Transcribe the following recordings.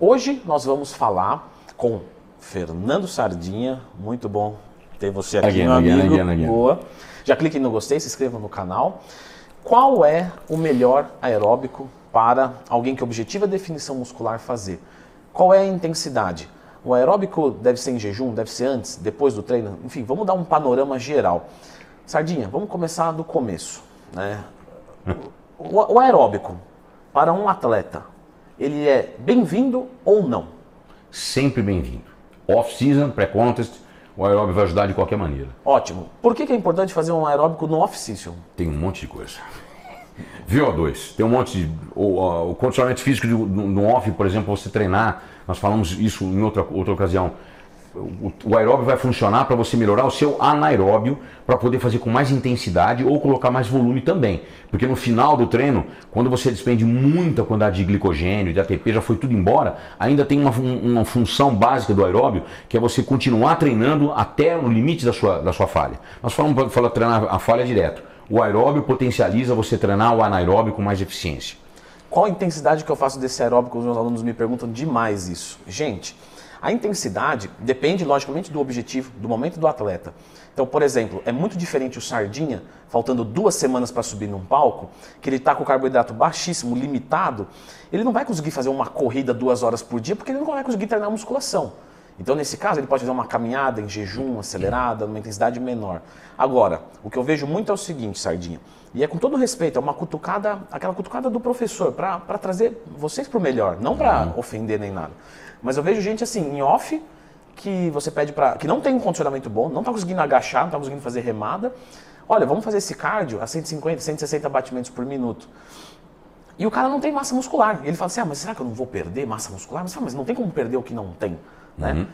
Hoje nós vamos falar com Fernando Sardinha. Muito bom ter você aqui, Again, meu again, amigo. again, again. Boa. Já clique no gostei, se inscreva no canal. Qual é o melhor aeróbico para alguém que objetiva a definição muscular fazer? Qual é a intensidade? O aeróbico deve ser em jejum, deve ser antes, depois do treino? Enfim, vamos dar um panorama geral. Sardinha, vamos começar do começo. Né? O, o aeróbico, para um atleta, ele é bem-vindo ou não? Sempre bem-vindo. Off-season, pré-contest, o aeróbio vai ajudar de qualquer maneira. Ótimo. Por que, que é importante fazer um aeróbico no off-season? Tem um monte de coisa. VO2, tem um monte de. O, o- o condicionamento físico de- no, no off, por exemplo, você treinar, nós falamos isso em outra, outra ocasião. O, o aeróbio vai funcionar para você melhorar o seu anaeróbio para poder fazer com mais intensidade ou colocar mais volume também. Porque no final do treino, quando você despende muita quantidade de glicogênio, de ATP, já foi tudo embora, ainda tem uma, uma função básica do aeróbio, que é você continuar treinando até o limite da sua, da sua falha. Nós falamos para treinar a falha direto. O aeróbio potencializa você treinar o anaeróbio com mais eficiência. Qual a intensidade que eu faço desse aeróbico? Os meus alunos me perguntam demais isso. Gente, a intensidade depende, logicamente, do objetivo, do momento do atleta. Então, por exemplo, é muito diferente o Sardinha, faltando duas semanas para subir num palco, que ele está com o carboidrato baixíssimo, limitado, ele não vai conseguir fazer uma corrida duas horas por dia, porque ele não vai conseguir treinar musculação. Então, nesse caso, ele pode fazer uma caminhada em jejum, acelerada, numa intensidade menor. Agora, o que eu vejo muito é o seguinte, Sardinha, e é com todo respeito, é uma cutucada, aquela cutucada do professor, para trazer vocês para o melhor, não para ofender nem nada. Mas eu vejo gente assim, em off, que você pede para. que não tem um condicionamento bom, não está conseguindo agachar, não está conseguindo fazer remada. Olha, vamos fazer esse cardio a 150, 160 batimentos por minuto. E o cara não tem massa muscular. E ele fala assim: ah, mas será que eu não vou perder massa muscular? Mas, ah, mas não tem como perder o que não tem. Né?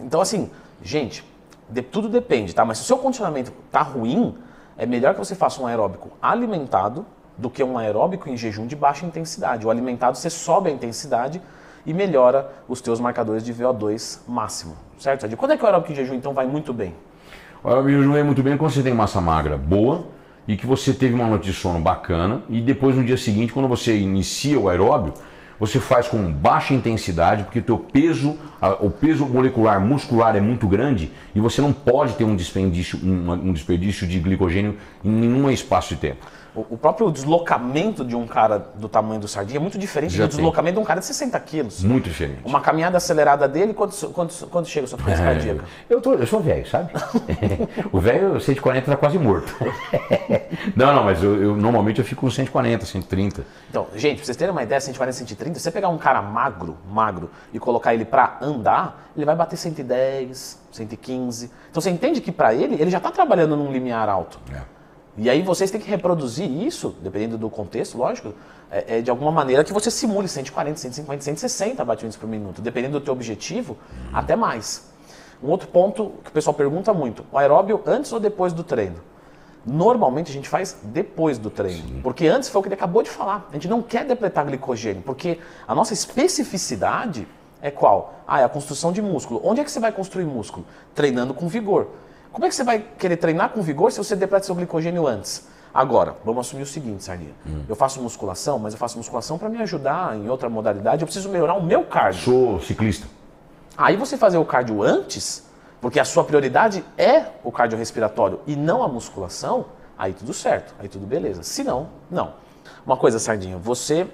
Então, assim, gente, de- tudo depende, tá? Mas se o seu condicionamento tá ruim, é melhor que você faça um aeróbico alimentado do que um aeróbico em jejum de baixa intensidade. O alimentado você sobe a intensidade e melhora os teus marcadores de VO2 máximo, certo? Quando é que o aeróbico em jejum então vai muito bem? O aeróbio jejum é muito bem quando você tem massa magra boa e que você teve uma noite de sono bacana e depois no dia seguinte, quando você inicia o aeróbio, você faz com baixa intensidade, porque o teu peso, o peso molecular muscular é muito grande e você não pode ter um desperdício, um desperdício de glicogênio em nenhum espaço de tempo. O, próprio deslocamento de um cara do tamanho do Sardinha é muito diferente Já do tem. deslocamento de um cara de 60 quilos. Muito diferente. Uma caminhada acelerada dele, quando, quando, quando chega a sua frequência É, cardíaca? eu, tô, eu sou velho, sabe? o velho, 140 tá quase morto. não, não, mas eu, eu- normalmente eu fico com 140, 130. Então, gente, pra vocês terem uma ideia, 140, 130, se você pegar um cara magro, magro, e colocar ele pra andar, ele vai bater 110, 115. Então você entende que pra ele, ele já tá trabalhando num limiar alto. É. E aí vocês têm que reproduzir isso, dependendo do contexto, lógico, é, é de alguma maneira que você simule 140, 150, 160 batimentos por minuto, dependendo do teu objetivo, até mais. Um outro ponto que o pessoal pergunta muito, o aeróbio antes ou depois do treino? Normalmente a gente faz depois do treino, porque antes foi o que ele acabou de falar. A gente não quer depletar glicogênio, porque a nossa especificidade é qual? Ah, é a construção de músculo. Onde é que você vai construir músculo? Treinando com vigor. Como é que você vai querer treinar com vigor se você depleta seu glicogênio antes? Agora, vamos assumir o seguinte, Sardinha. Eu faço musculação, mas eu faço musculação para me ajudar em outra modalidade. Eu preciso melhorar o meu cardio. Sou ciclista. Aí você fazer o cardio antes, porque a sua prioridade é o cardiorrespiratório e não a musculação, aí tudo certo, aí tudo beleza. Se não, não. Uma coisa, Sardinha, você,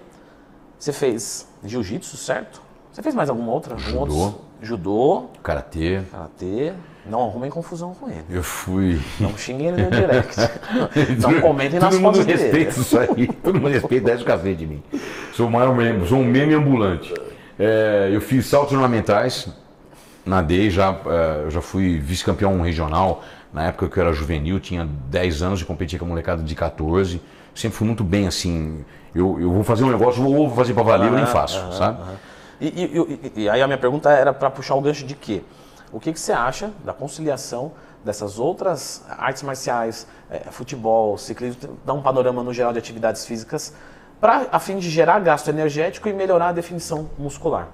você fez jiu-jitsu, certo? Você fez mais alguma outra? Judô. outro- Judô, Karatê. karatê. Não arrumem confusão com ele. Eu fui. Não xinguem ele no direct. Não comentem nas Todo mundo fotos dele. respeita isso aí. Todo mundo respeita 10 café de mim. Sou o maior meme, sou um meme ambulante. É, eu fiz saltos ornamentais, nadei já, é, já fui vice-campeão regional. Na época que eu era juvenil, tinha 10 anos e competia com a molecada de 14. Sempre fui muito bem assim. Eu, eu vou fazer um negócio, ou vou fazer pra valer, eu nem faço, sabe? E, e- e- e aí a minha pergunta era para puxar o gancho de quê? O que, que você acha da conciliação dessas outras artes marciais, eh, futebol, ciclismo, dar um panorama no geral de atividades físicas, pra, a fim de gerar gasto energético e melhorar a definição muscular?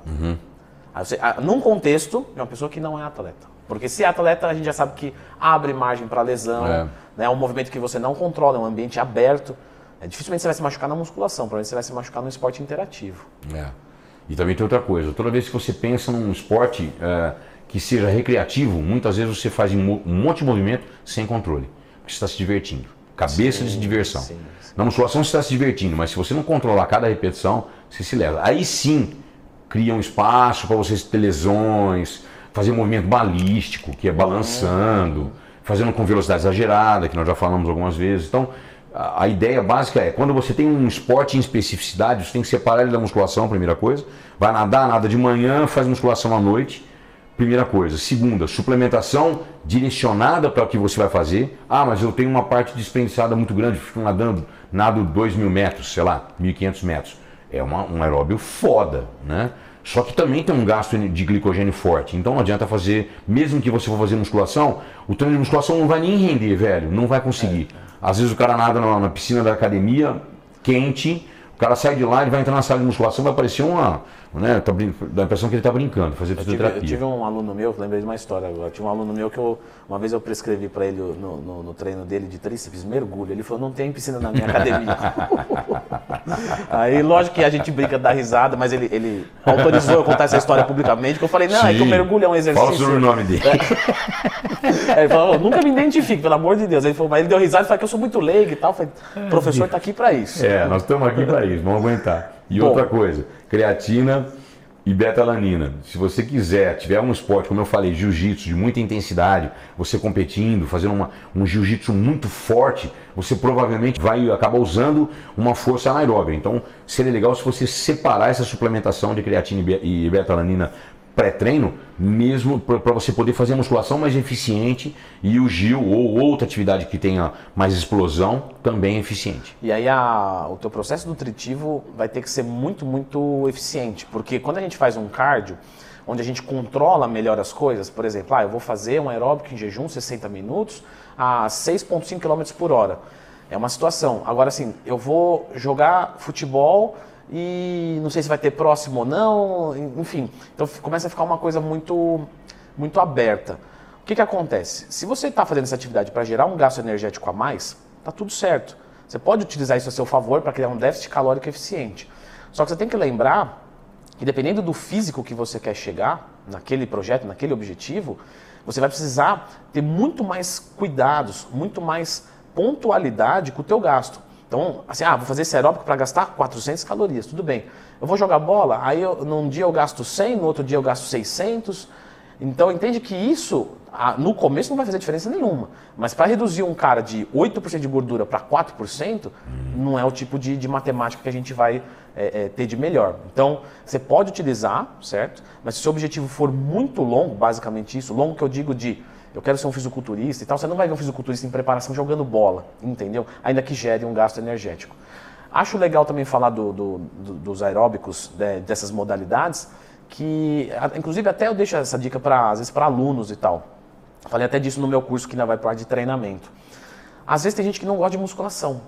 Aí você- ah, num contexto de uma pessoa que não é atleta. Porque se é atleta, a gente já sabe que abre margem para lesão, É. né? é um movimento que você não controla, é um ambiente aberto. É, dificilmente você vai se machucar na musculação, provavelmente você vai se machucar no esporte interativo. É. E também tem outra coisa, toda vez que você pensa num esporte é, que seja recreativo, muitas vezes você faz um monte de movimento sem controle, porque você está se divertindo. Cabeça sim, de diversão. Sim, sim. Na musculação você está se divertindo, mas se você não controlar cada repetição, você se leva. Aí sim cria um espaço para você ter lesões, fazer um movimento balístico, que é balançando, fazendo com velocidade exagerada, que nós já falamos algumas vezes. Então, a, ideia básica é, quando você tem um esporte em especificidade, você tem que separar ele da musculação, primeira coisa. Vai nadar, nada de manhã, faz musculação à noite. Primeira coisa. Segunda, suplementação direcionada para o que você vai fazer. Ah, mas eu tenho uma parte desperdiçada muito grande, fico nadando, nado 2 mil metros, sei lá, 1.500 metros. É uma, um aeróbio foda, né? Só que também tem um gasto de glicogênio forte. Então não adianta fazer, mesmo que você for fazer musculação, o treino de musculação não vai nem render, velho. Não vai conseguir. É. Às vezes o cara nada na, na piscina da academia, quente, o cara sai de lá, ele vai entrar na sala de musculação, vai parecer uma. Né, tá, dá a impressão que ele está brincando, fazer fisioterapia. Eu tive, eu tive um aluno meu, lembrei de uma história agora. Tive um aluno meu que eu, uma vez eu prescrevi para ele no, no, no, treino dele de tríceps mergulho. Ele falou: não tem piscina na minha academia. Aí, lógico que a gente brinca, dá risada, mas ele, ele autorizou eu contar essa história publicamente. Que eu falei: não, Sim. é que o mergulho é um exercício. Fala sobre o nome dele. É. ele falou: nunca me identifique, pelo amor de Deus. Ele falou: mas ele deu risada e falou que eu sou muito leigo e tal. Eu falei: professor está aqui para isso. É, nós estamos aqui para isso, vamos aguentar. E Bom. outra coisa, creatina e beta-alanina. Se você quiser, tiver um esporte, como eu falei, jiu-jitsu de muita intensidade, você competindo, fazendo uma, um jiu-jitsu muito forte, você provavelmente vai acabar usando uma força anaeróbica. Então, seria legal se você separar essa suplementação de creatina e beta-alanina pré-treino, mesmo para você poder fazer a musculação mais eficiente e o GIL ou outra atividade que tenha mais explosão também é eficiente. E aí a, o teu processo nutritivo vai ter que ser muito, muito eficiente, porque quando a gente faz um cardio, onde a gente controla melhor as coisas, por exemplo, ah, eu vou fazer um aeróbico em jejum 60 minutos a 6,5 km por hora. É uma situação. Agora, assim, eu vou jogar futebol e não sei se vai ter próximo ou não, enfim. Então começa a ficar uma coisa muito, muito aberta. O que, que acontece? Se você está fazendo essa atividade para gerar um gasto energético a mais, está tudo certo. Você pode utilizar isso a seu favor para criar um déficit calórico eficiente. Só que você tem que lembrar que dependendo do físico que você quer chegar naquele projeto, naquele objetivo, você vai precisar ter muito mais cuidados, muito mais pontualidade com o teu gasto. Então, assim, ah, vou fazer esse aeróbico para gastar 400 calorias, tudo bem. Eu vou jogar bola, aí eu, num dia eu gasto 100, no outro dia eu gasto 600. Então, entende que isso, no começo não vai fazer diferença nenhuma. Mas para reduzir um cara de 8% de gordura para 4%, não é o tipo de, de matemática que a gente vai é, é, ter de melhor. Então, você pode utilizar, certo? Mas se o seu objetivo for muito longo, basicamente isso, longo que eu digo de eu quero ser um fisiculturista e tal, você não vai ver um fisiculturista em preparação jogando bola, entendeu? Ainda que gere um gasto energético. Acho legal também falar do, do, do, dos aeróbicos, de, dessas modalidades, que inclusive até eu deixo essa dica para às vezes para alunos e tal. Falei até disso no meu curso que ainda vai para de treinamento. Às vezes tem gente que não gosta de musculação.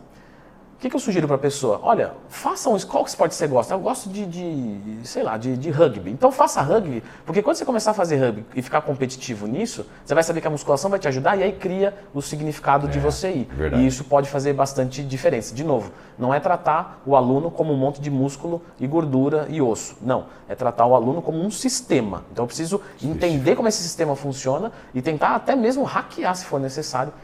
O que, que eu sugiro para a pessoa? Olha, faça um. Qual esporte você gosta? Eu gosto de, de sei lá, de, de, rugby. Então faça rugby, porque quando você começar a fazer rugby e ficar competitivo nisso, você vai saber que a musculação vai te ajudar e aí cria o significado é, de você ir. Verdade. E isso pode fazer bastante diferença. De novo, não é tratar o aluno como um monte de músculo e gordura e osso. Não. É tratar o aluno como um sistema. Então eu preciso entender como esse sistema funciona e tentar até mesmo hackear se for necessário,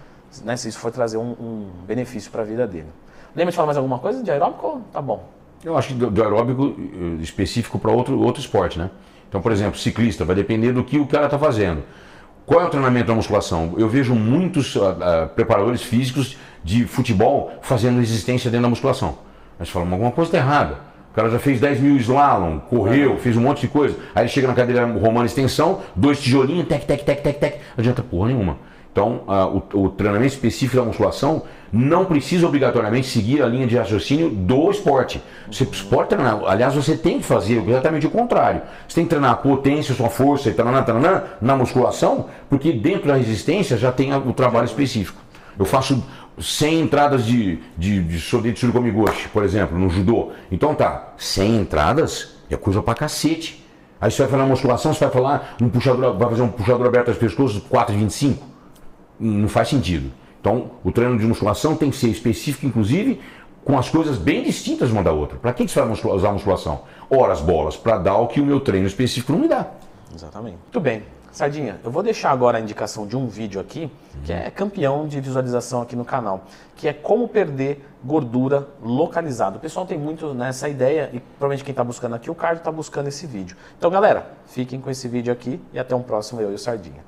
né, se isso for trazer um, um benefício para a vida dele. Lembra de falar mais alguma coisa de aeróbico? Tá bom. Eu acho que do, do aeróbico eh, específico para outro, outro esporte, né? Então, por exemplo, ciclista, vai depender do que o cara está fazendo. Qual é o treinamento da musculação? Eu vejo muitos uh, uh, preparadores físicos de futebol fazendo resistência dentro da musculação. Mas falam, alguma coisa está errada. O cara já fez 10 mil slalom, correu, fez um monte de coisa. Aí ele chega na cadeira romana extensão, dois tijolinhos, tec, tec, tec, tec, tec. Não adianta porra nenhuma. Então, uh, o, o, treinamento específico da musculação não precisa obrigatoriamente seguir a linha de raciocínio do esporte. Você pode treinar, aliás, você tem que fazer exatamente o contrário. Você tem que treinar a potência, sua força e na musculação, porque dentro da resistência já tem o trabalho específico. Eu faço 100 entradas de, de, de goshi, por exemplo, no judô. Então tá, 100 entradas é coisa pra cacete. Aí você vai falar musculação, você vai falar um puxador, vai fazer um puxador aberto às pescoços 4,25 não faz sentido. Então, o treino de musculação tem que ser específico, inclusive, com as coisas bem distintas uma da outra. Para que, você vai usar musculação? Ora, as bolas, para dar o que o meu treino específico não me dá. Exatamente. Muito bem. Sardinha, eu vou deixar agora a indicação de um vídeo aqui, que é campeão de visualização aqui no canal, que é como perder gordura localizada. O pessoal tem muito nessa ideia e provavelmente quem está buscando aqui, o Carlos está buscando esse vídeo. Então, galera, fiquem com esse vídeo aqui e até um próximo Eu e o Sardinha.